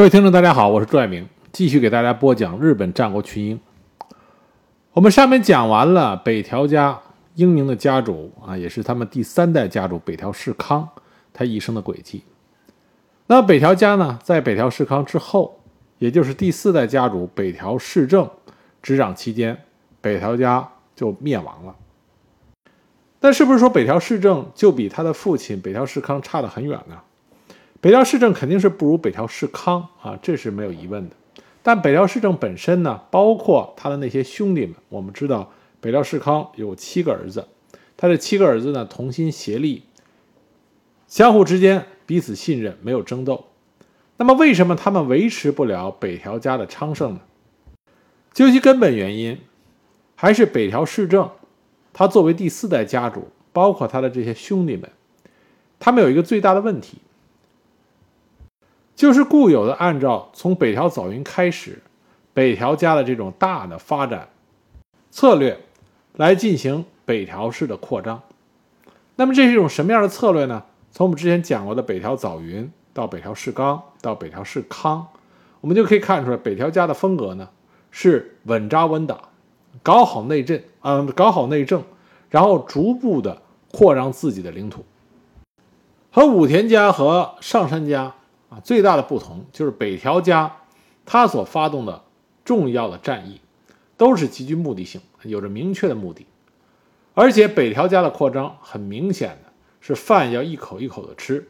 各位听众，大家好，我是朱爱明，继续给大家播讲日本战国群英。我们上面讲完了北条家英明的家主啊，也是他们第三代家主北条氏康他一生的轨迹。那北条家呢，在北条氏康之后，也就是第四代家主北条氏政执掌期间，北条家就灭亡了。但是不是说北条氏政就比他的父亲北条氏康差得很远呢？北条氏政肯定是不如北条氏康啊，这是没有疑问的。但北条氏政本身呢，包括他的那些兄弟们，我们知道北条氏康有七个儿子，他这七个儿子呢同心协力，相互之间彼此信任，没有争斗。那么为什么他们维持不了北条家的昌盛呢？究其根本原因，还是北条氏政，他作为第四代家主，包括他的这些兄弟们，他们有一个最大的问题。就是固有的，按照从北条早云开始，北条家的这种大的发展策略来进行北条氏的扩张。那么这是一种什么样的策略呢？从我们之前讲过的北条早云到北条氏纲到北条氏康，我们就可以看出来，北条家的风格呢是稳扎稳打，搞好内政，嗯，搞好内政，然后逐步的扩张自己的领土。和武田家和上杉家。啊，最大的不同就是北条家，他所发动的重要的战役，都是极具目的性，有着明确的目的。而且北条家的扩张，很明显的是饭要一口一口的吃。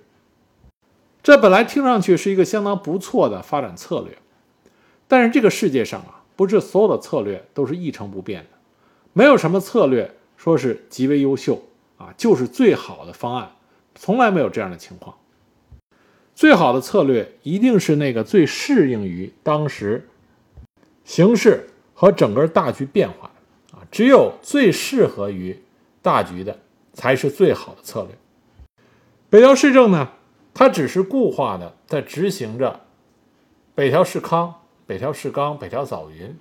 这本来听上去是一个相当不错的发展策略，但是这个世界上啊，不是所有的策略都是一成不变的，没有什么策略说是极为优秀啊，就是最好的方案，从来没有这样的情况。最好的策略一定是那个最适应于当时形势和整个大局变化啊，只有最适合于大局的才是最好的策略。北条氏政呢，他只是固化的在执行着北条氏康、北条氏纲、北条早云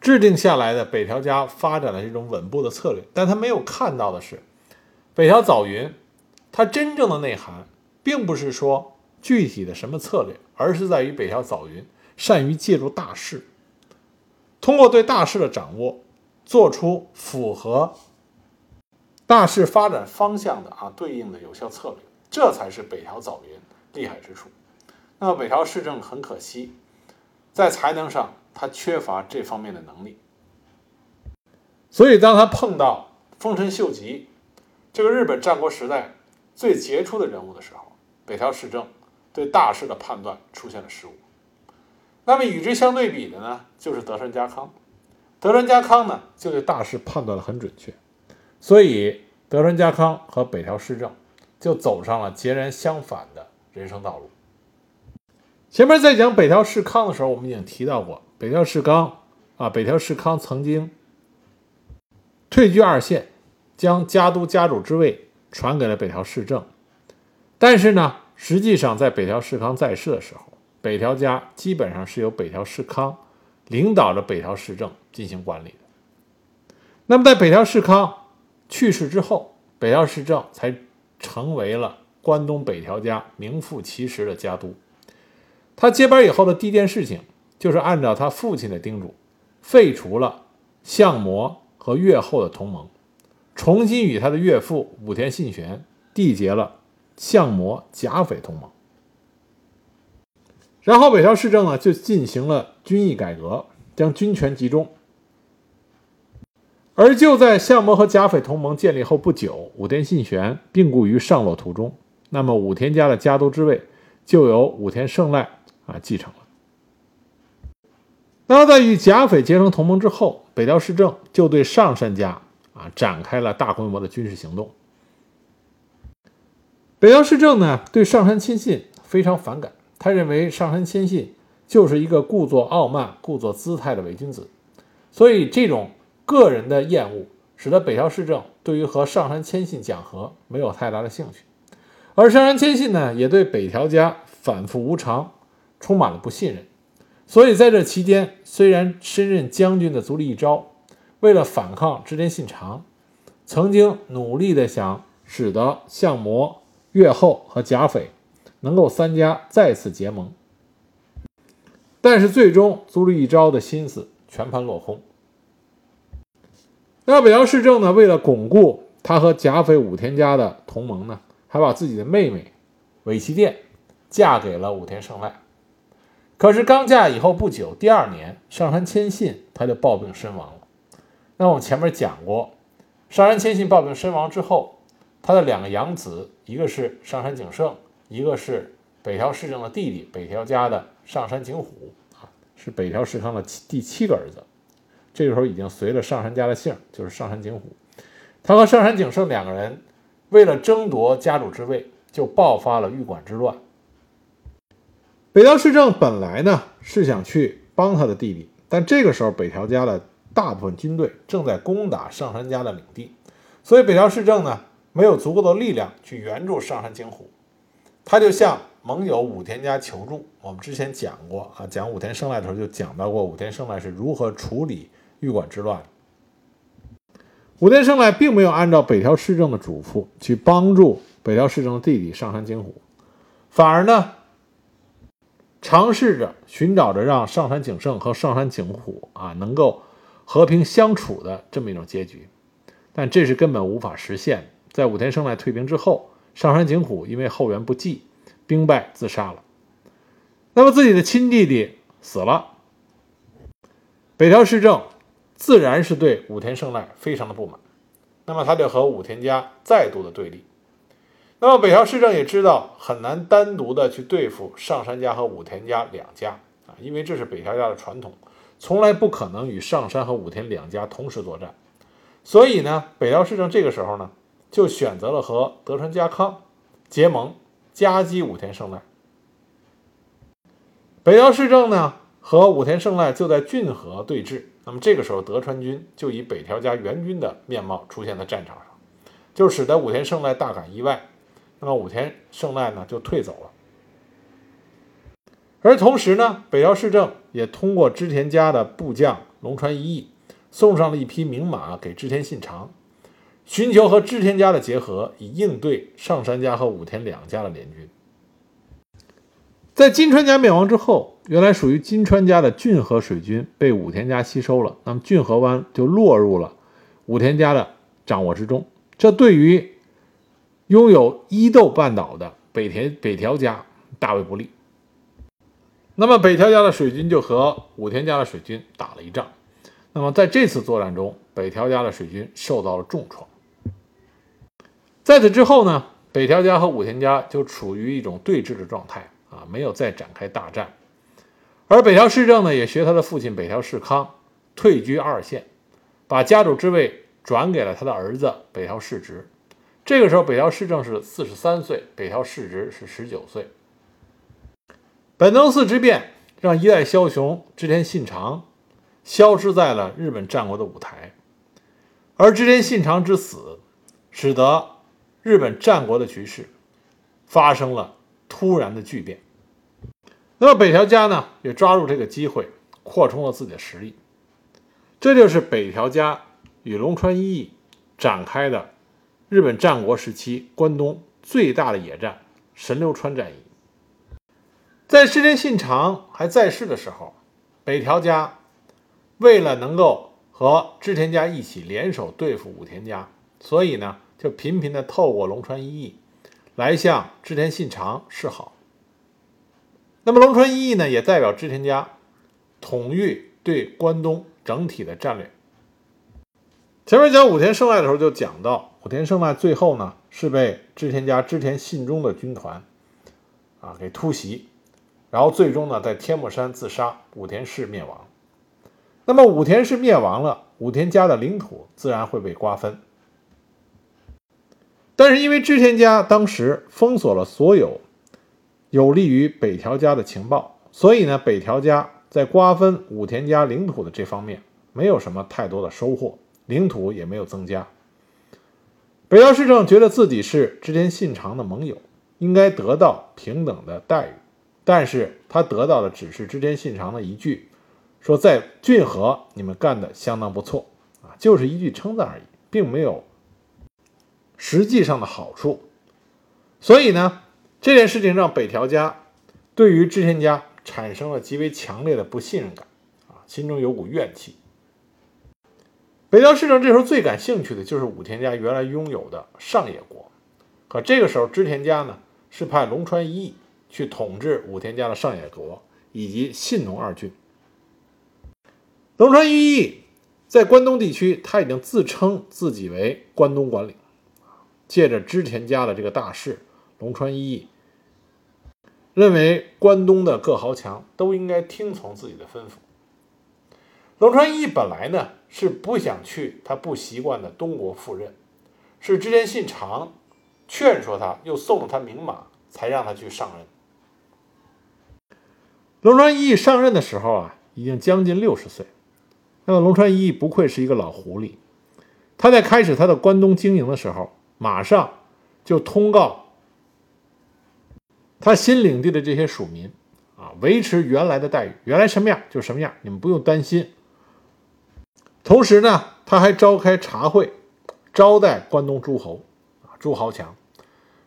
制定下来的北条家发展的这种稳步的策略，但他没有看到的是北条早云。它真正的内涵，并不是说具体的什么策略，而是在于北条早云善于借助大势，通过对大势的掌握，做出符合大势发展方向的啊对应的有效策略，这才是北条早云厉害之处。那么北条氏政很可惜，在才能上他缺乏这方面的能力，所以当他碰到丰臣秀吉这个日本战国时代。最杰出的人物的时候，北条氏政对大势的判断出现了失误。那么与之相对比的呢，就是德川家康。德川家康呢，就对大势判断的很准确，所以德川家康和北条氏政就走上了截然相反的人生道路。前面在讲北条氏康的时候，我们已经提到过，北条氏纲啊，北条氏康曾经退居二线，将家督家主之位。传给了北条氏政，但是呢，实际上在北条氏康在世的时候，北条家基本上是由北条氏康领导着北条氏政进行管理的。那么在北条氏康去世之后，北条氏政才成为了关东北条家名副其实的家督。他接班以后的第一件事情，就是按照他父亲的叮嘱，废除了相模和越后的同盟。重新与他的岳父武田信玄缔结了相模甲斐同盟，然后北条氏政呢就进行了军役改革，将军权集中。而就在相模和甲斐同盟建立后不久，武田信玄病故于上洛途中，那么武田家的家督之位就由武田胜赖啊继承了。那么在与甲斐结成同盟之后，北条氏政就对上杉家。啊，展开了大规模的军事行动。北条氏政呢，对上杉谦信非常反感，他认为上杉谦信就是一个故作傲慢、故作姿态的伪君子，所以这种个人的厌恶，使得北条氏政对于和上杉谦信讲和没有太大的兴趣。而上杉谦信呢，也对北条家反复无常充满了不信任，所以在这期间，虽然身任将军的足利义昭。为了反抗织田信长，曾经努力的想使得相模、越后和甲斐能够三家再次结盟。但是最终足利一招的心思全盘落空。那北条氏政呢，为了巩固他和甲斐武田家的同盟呢，还把自己的妹妹尾崎殿嫁给了武田胜赖。可是刚嫁以后不久，第二年上杉谦信他就暴病身亡了。那我们前面讲过，上杉谦信暴病身亡之后，他的两个养子，一个是上杉景胜，一个是北条氏政的弟弟北条家的上杉景虎啊，是北条氏康的第七个儿子。这个时候已经随了上杉家的姓，就是上杉景虎。他和上杉景胜两个人为了争夺家主之位，就爆发了御馆之乱。北条氏政本来呢是想去帮他的弟弟，但这个时候北条家的大部分军队正在攻打上杉家的领地，所以北条氏政呢没有足够的力量去援助上杉景虎，他就向盟友武田家求助。我们之前讲过啊，讲武田胜赖的时候就讲到过武田胜赖是如何处理御馆之乱。武田胜赖并没有按照北条氏政的嘱咐去帮助北条氏政的弟弟上杉景虎，反而呢。尝试着寻找着让上杉景胜和上杉景虎啊能够和平相处的这么一种结局，但这是根本无法实现。在武田胜赖退兵之后，上杉景虎因为后援不济，兵败自杀了。那么自己的亲弟弟死了，北条氏政自然是对武田胜赖非常的不满，那么他就和武田家再度的对立。那么北条氏政也知道很难单独的去对付上杉家和武田家两家啊，因为这是北条家的传统，从来不可能与上杉和武田两家同时作战。所以呢，北条氏政这个时候呢，就选择了和德川家康结盟，夹击武田胜赖。北条氏政呢和武田胜赖就在骏河对峙。那么这个时候，德川军就以北条家援军的面貌出现在战场上，就使得武田胜赖大感意外。那么武田胜赖呢就退走了，而同时呢，北条氏政也通过织田家的部将龙川一义，送上了一匹名马给织田信长，寻求和织田家的结合，以应对上杉家和武田两家的联军。在金川家灭亡之后，原来属于金川家的骏河水军被武田家吸收了，那么骏河湾就落入了武田家的掌握之中，这对于。拥有伊豆半岛的北田北条家大为不利，那么北条家的水军就和武田家的水军打了一仗。那么在这次作战中，北条家的水军受到了重创。在此之后呢，北条家和武田家就处于一种对峙的状态啊，没有再展开大战。而北条氏政呢，也学他的父亲北条氏康，退居二线，把家主之位转给了他的儿子北条氏直。这个时候，北条氏政是四十三岁，北条氏直是十九岁。本能寺之变让一代枭雄织田信长消失在了日本战国的舞台，而织田信长之死，使得日本战国的局势发生了突然的巨变。那么北条家呢，也抓住这个机会，扩充了自己的实力。这就是北条家与龙川一义展开的。日本战国时期关东最大的野战——神流川战役，在织田信长还在世的时候，北条家为了能够和织田家一起联手对付武田家，所以呢，就频频的透过龙川一义来向织田信长示好。那么龙川一义呢，也代表织田家统御对关东整体的战略。前面讲武田胜赖的时候就讲到。武田胜赖最后呢是被织田家织田信忠的军团啊给突袭，然后最终呢在天目山自杀，武田氏灭亡。那么武田氏灭亡了，武田家的领土自然会被瓜分。但是因为织田家当时封锁了所有有利于北条家的情报，所以呢北条家在瓜分武田家领土的这方面没有什么太多的收获，领土也没有增加。北条氏政觉得自己是织田信长的盟友，应该得到平等的待遇，但是他得到的只是织田信长的一句，说在骏河你们干的相当不错啊，就是一句称赞而已，并没有实际上的好处。所以呢，这件事情让北条家对于织田家产生了极为强烈的不信任感，啊，心中有股怨气。北条氏政这时候最感兴趣的就是武田家原来拥有的上野国，可这个时候织田家呢是派龙川一义去统治武田家的上野国以及信浓二郡。龙川一义在关东地区，他已经自称自己为关东管理，借着织田家的这个大势，龙川一义认为关东的各豪强都应该听从自己的吩咐。龙川一义本来呢是不想去他不习惯的东国赴任，是织田信长劝说他，又送了他名马，才让他去上任。龙川一义上任的时候啊，已经将近六十岁。那么龙川一义不愧是一个老狐狸，他在开始他的关东经营的时候，马上就通告他新领地的这些属民啊，维持原来的待遇，原来什么样就什么样，你们不用担心。同时呢，他还召开茶会，招待关东诸侯啊，诸豪强，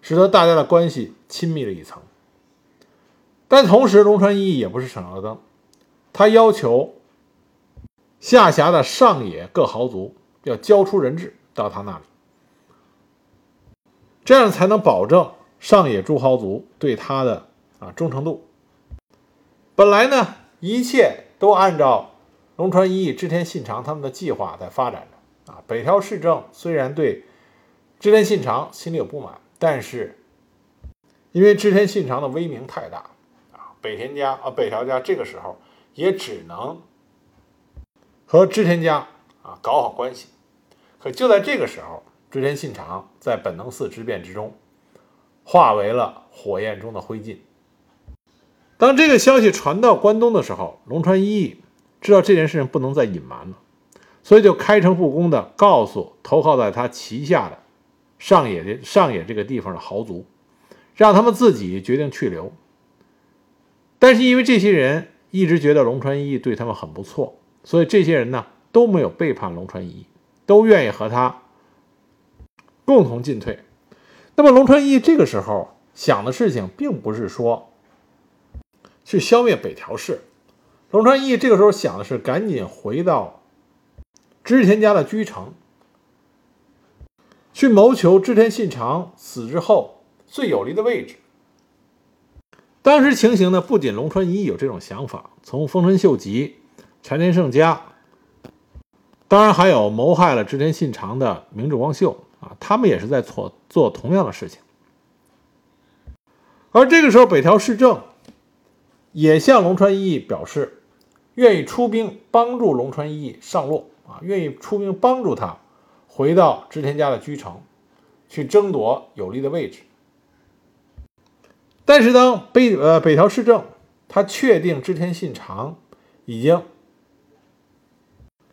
使得大家的关系亲密了一层。但同时，龙川一义也不是省油的灯，他要求。下辖的上野各豪族要交出人质到他那里，这样才能保证上野诸豪族对他的啊忠诚度。本来呢，一切都按照龙川一义、织田信长他们的计划在发展着啊。北条氏政虽然对织田信长心里有不满，但是因为织田信长的威名太大，北田家啊北条家这个时候也只能。和织田家啊搞好关系，可就在这个时候，织田信长在本能寺之变之中化为了火焰中的灰烬。当这个消息传到关东的时候，龙川一义知道这件事情不能再隐瞒了，所以就开诚布公地告诉投靠在他旗下的上野的上野这个地方的豪族，让他们自己决定去留。但是因为这些人一直觉得龙川一对他们很不错。所以这些人呢都没有背叛龙川一，都愿意和他共同进退。那么龙川一这个时候想的事情，并不是说去消灭北条氏，龙川一这个时候想的是赶紧回到织田家的居城，去谋求织田信长死之后最有利的位置。当时情形呢，不仅龙川一有这种想法，从丰臣秀吉。柴田胜家，当然还有谋害了织田信长的明智光秀啊，他们也是在做做同样的事情。而这个时候，北条氏政也向龙川一表示，愿意出兵帮助龙川一上洛啊，愿意出兵帮助他回到织田家的居城，去争夺有利的位置。但是，当北呃北条氏政他确定织田信长已经。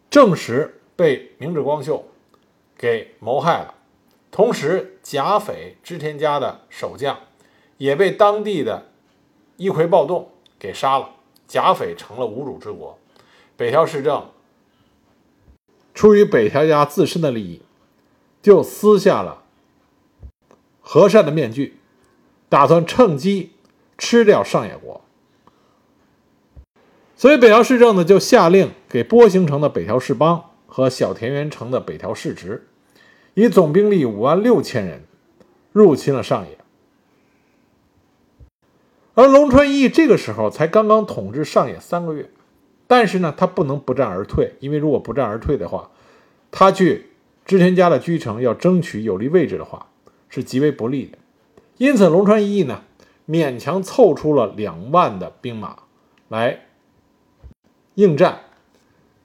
证实被明智光秀给谋害了，同时甲斐织田家的守将也被当地的一葵暴动给杀了，甲斐成了无主之国。北条氏政出于北条家自身的利益，就撕下了和善的面具，打算趁机吃掉上野国。所以北条氏政呢，就下令给波形城的北条氏邦和小田园城的北条氏直，以总兵力五万六千人入侵了上野。而龙川一这个时候才刚刚统治上野三个月，但是呢，他不能不战而退，因为如果不战而退的话，他去织田家的居城要争取有利位置的话，是极为不利的。因此，龙川一役呢，勉强凑出了两万的兵马来。应战，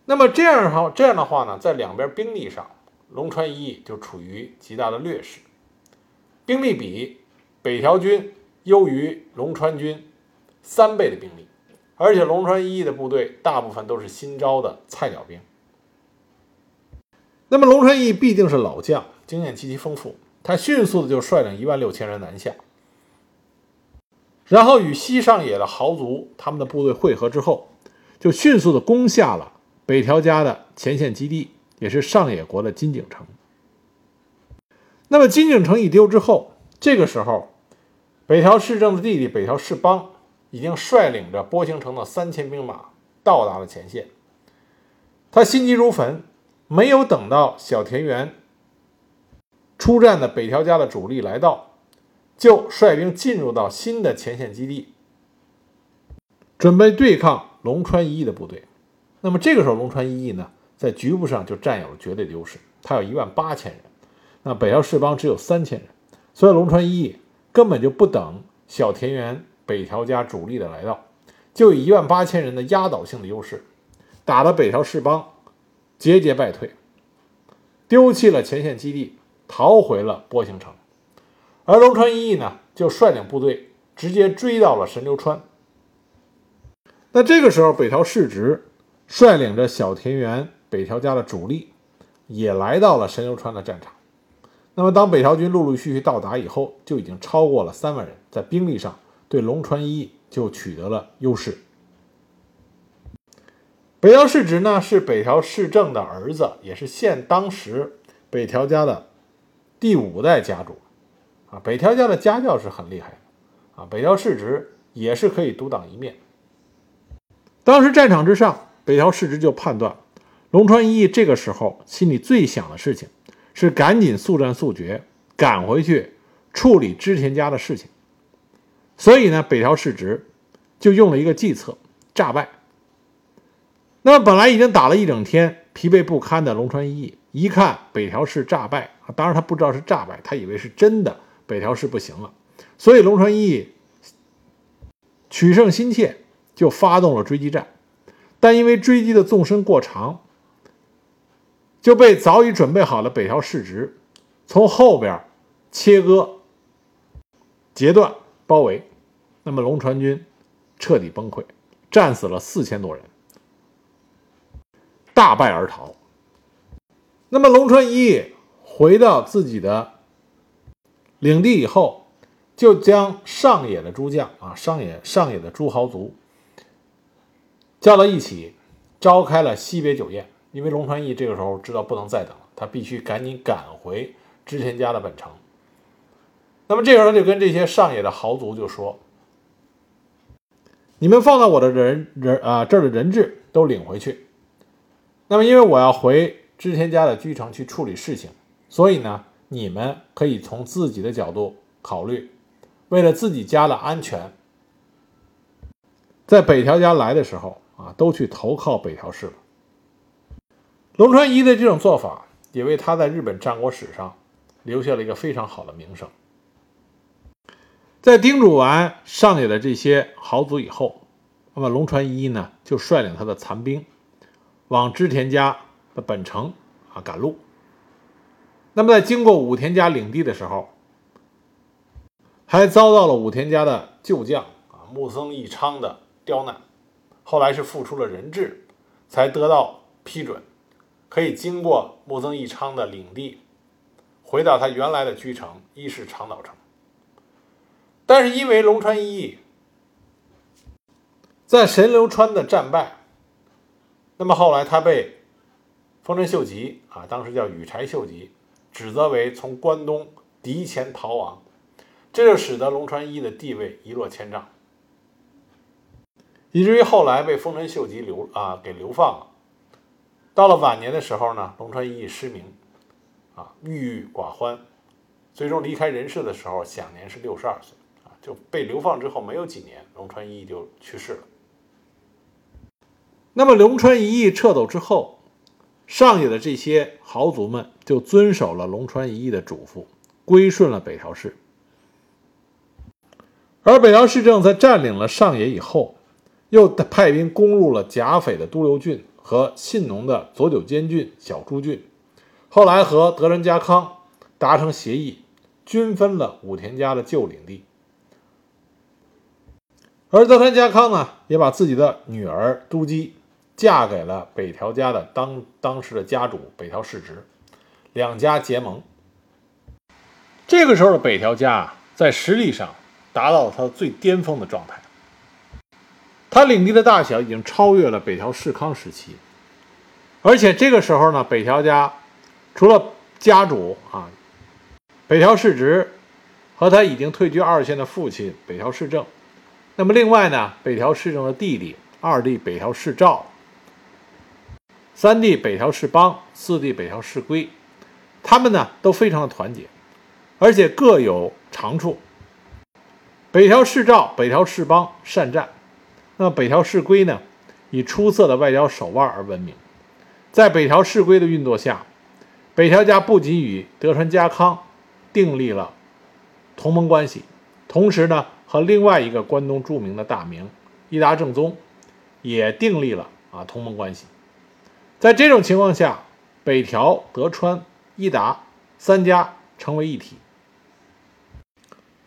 那么这样哈这样的话呢，在两边兵力上，龙川一义就处于极大的劣势，兵力比北条军优于龙川军三倍的兵力，而且龙川一义的部队大部分都是新招的菜鸟兵。那么龙川一义毕竟是老将，经验极其丰富，他迅速的就率领一万六千人南下，然后与西上野的豪族他们的部队会合之后。就迅速的攻下了北条家的前线基地，也是上野国的金井城。那么金井城一丢之后，这个时候，北条氏政的弟弟北条氏邦已经率领着波形城的三千兵马到达了前线。他心急如焚，没有等到小田原出战的北条家的主力来到，就率兵进入到新的前线基地，准备对抗龙川一役的部队。那么这个时候，龙川一役呢，在局部上就占有了绝对的优势，他有一万八千人，那北条氏邦只有三千人，所以龙川一役根本就不等小田园北条家主力的来到，就以一万八千人的压倒性的优势，打得北条氏邦节节败退，丢弃了前线基地，逃回了波形城，而龙川一役呢，就率领部队直接追到了神流川。那这个时候，北条氏直。率领着小田园北条家的主力，也来到了神流川的战场。那么，当北条军陆陆续续到达以后，就已经超过了三万人，在兵力上对龙川一役就取得了优势。北条氏直呢，是北条氏政的儿子，也是现当时北条家的第五代家主。啊，北条家的家教是很厉害的。啊，北条氏直也是可以独当一面。当时战场之上。北条氏直就判断，龙川一役这个时候心里最想的事情是赶紧速战速决，赶回去处理织田家的事情。所以呢，北条氏直就用了一个计策，诈败。那么本来已经打了一整天，疲惫不堪的龙川一役，一看北条氏诈败，当然他不知道是诈败，他以为是真的北条氏不行了。所以龙川一役取胜心切，就发动了追击战。但因为追击的纵深过长，就被早已准备好的北条氏直从后边切割、截断、包围，那么龙川军彻底崩溃，战死了四千多人，大败而逃。那么龙川一回到自己的领地以后，就将上野的诸将啊，上野上野的诸豪族。叫到一起，召开了惜别酒宴。因为龙川义这个时候知道不能再等了，他必须赶紧赶回织田家的本城。那么这时候就跟这些上野的豪族就说：“你们放到我的人人啊这儿的人质都领回去。那么因为我要回织田家的居城去处理事情，所以呢，你们可以从自己的角度考虑，为了自己家的安全，在北条家来的时候。”啊，都去投靠北条氏了。龙川一的这种做法，也为他在日本战国史上留下了一个非常好的名声。在叮嘱完上野的这些豪族以后，那么龙川一呢，就率领他的残兵往织田家的本城啊赶路。那么在经过武田家领地的时候，还遭到了武田家的旧将啊木曾义昌的刁难。后来是付出了人质，才得到批准，可以经过木曾义昌的领地，回到他原来的居城伊势长岛城。但是因为龙川一役在神流川的战败，那么后来他被丰臣秀吉啊，当时叫羽柴秀吉，指责为从关东敌前逃亡，这就使得龙川一的地位一落千丈。以至于后来被丰臣秀吉流啊给流放了。到了晚年的时候呢，龙川一失明，啊郁郁寡欢，最终离开人世的时候享年是六十二岁啊，就被流放之后没有几年，龙川一役就去世了。那么龙川一役撤走之后，上野的这些豪族们就遵守了龙川一役的嘱咐，归顺了北条氏。而北条氏政在占领了上野以后。又派兵攻入了甲斐的都留郡和信浓的佐久间郡、小朱郡，后来和德川家康达成协议，均分了武田家的旧领地。而德川家康呢，也把自己的女儿都姬嫁给了北条家的当当时的家主北条氏直，两家结盟。这个时候的北条家在实力上达到了他最巅峰的状态。他领地的大小已经超越了北条氏康时期，而且这个时候呢，北条家除了家主啊北条氏直和他已经退居二线的父亲北条氏政。那么另外呢，北条氏政的弟弟二弟北条氏照、三弟北条氏邦、四弟北条氏规，他们呢都非常的团结，而且各有长处。北条氏照、北条氏邦善战，那么北条氏规呢，以出色的外交手腕而闻名。在北条氏规的运作下，北条家不仅与德川家康订立了同盟关系，同时呢，和另外一个关东著名的大名伊达正宗也订立了啊同盟关系。在这种情况下，北条、德川、伊达三家成为一体。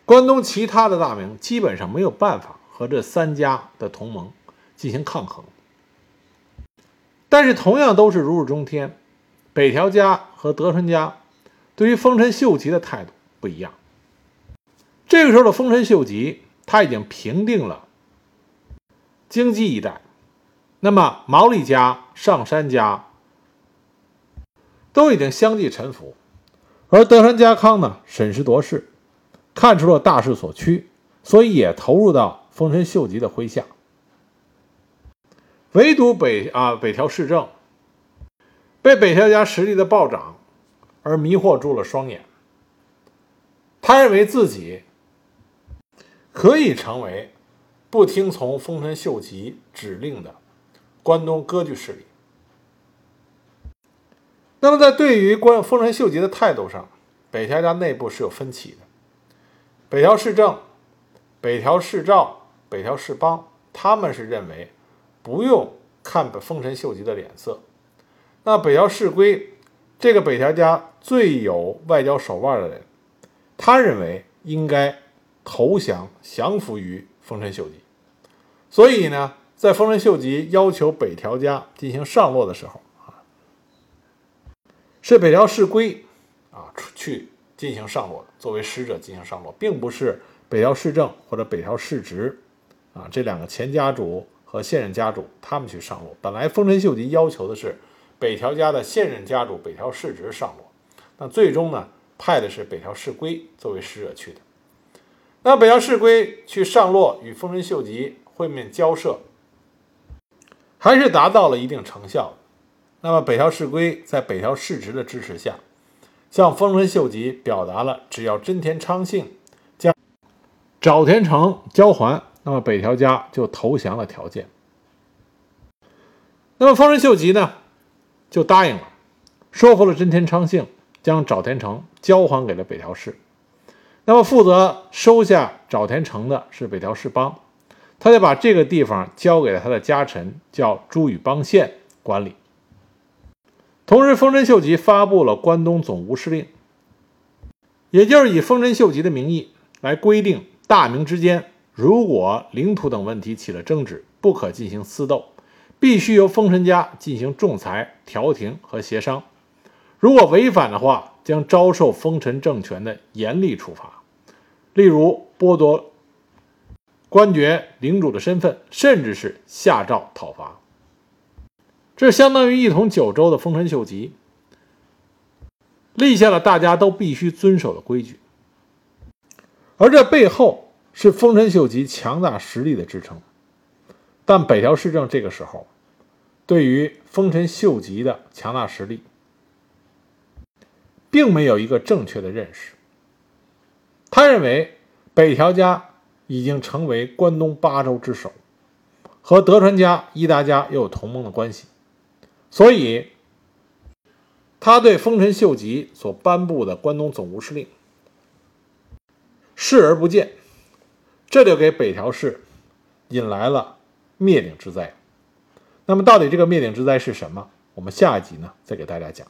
关东其他的大名基本上没有办法和这三家的同盟进行抗衡，但是同样都是如日中天，北条家和德川家对于丰臣秀吉的态度不一样。这个时候的丰臣秀吉他已经平定了京畿一带，那么毛利家、上杉家都已经相继臣服，而德川家康呢审时度势。看出了大势所趋，所以也投入到丰臣秀吉的麾下。唯独北啊北条氏政被北条家实力的暴涨而迷惑住了双眼。他认为自己可以成为不听从丰臣秀吉指令的关东割据势力。那么，在对于关丰臣秀吉的态度上，北条家内部是有分歧的。北条氏政、北条氏照、北条氏邦，他们是认为不用看丰臣秀吉的脸色。那北条氏规这个北条家最有外交手腕的人，他认为应该投降降服于丰臣秀吉。所以呢，在丰臣秀吉要求北条家进行上洛的时候啊，是北条氏规啊去。进行上洛，作为使者进行上洛，并不是北条氏政或者北条氏直啊这两个前家主和现任家主他们去上洛。本来丰臣秀吉要求的是北条家的现任家主北条氏直上洛，那最终呢派的是北条氏规作为使者去的。那北条氏规去上洛与丰臣秀吉会面交涉，还是达到了一定成效。那么北条氏规在北条氏直的支持下。向丰臣秀吉表达了，只要真田昌幸将沼田城交还，那么北条家就投降的条件。那么丰臣秀吉呢，就答应了，说服了真田昌幸，将沼田城交还给了北条氏。那么负责收下沼田城的是北条氏邦，他就把这个地方交给了他的家臣，叫朱宇邦宪管理。同时，丰臣秀吉发布了关东总务司令，也就是以丰臣秀吉的名义来规定大名之间，如果领土等问题起了争执，不可进行私斗，必须由丰臣家进行仲裁、调停和协商。如果违反的话，将遭受丰臣政权的严厉处罚，例如剥夺官爵、领主的身份，甚至是下诏讨伐。这相当于一统九州的丰臣秀吉立下了大家都必须遵守的规矩，而这背后是丰臣秀吉强大实力的支撑。但北条氏政这个时候对于丰臣秀吉的强大实力，并没有一个正确的认识。他认为北条家已经成为关东八州之首，和德川家、伊达家又有同盟的关系。所以，他对丰臣秀吉所颁布的关东总务司令视而不见，这就给北条氏引来了灭顶之灾。那么，到底这个灭顶之灾是什么？我们下一集呢再给大家讲。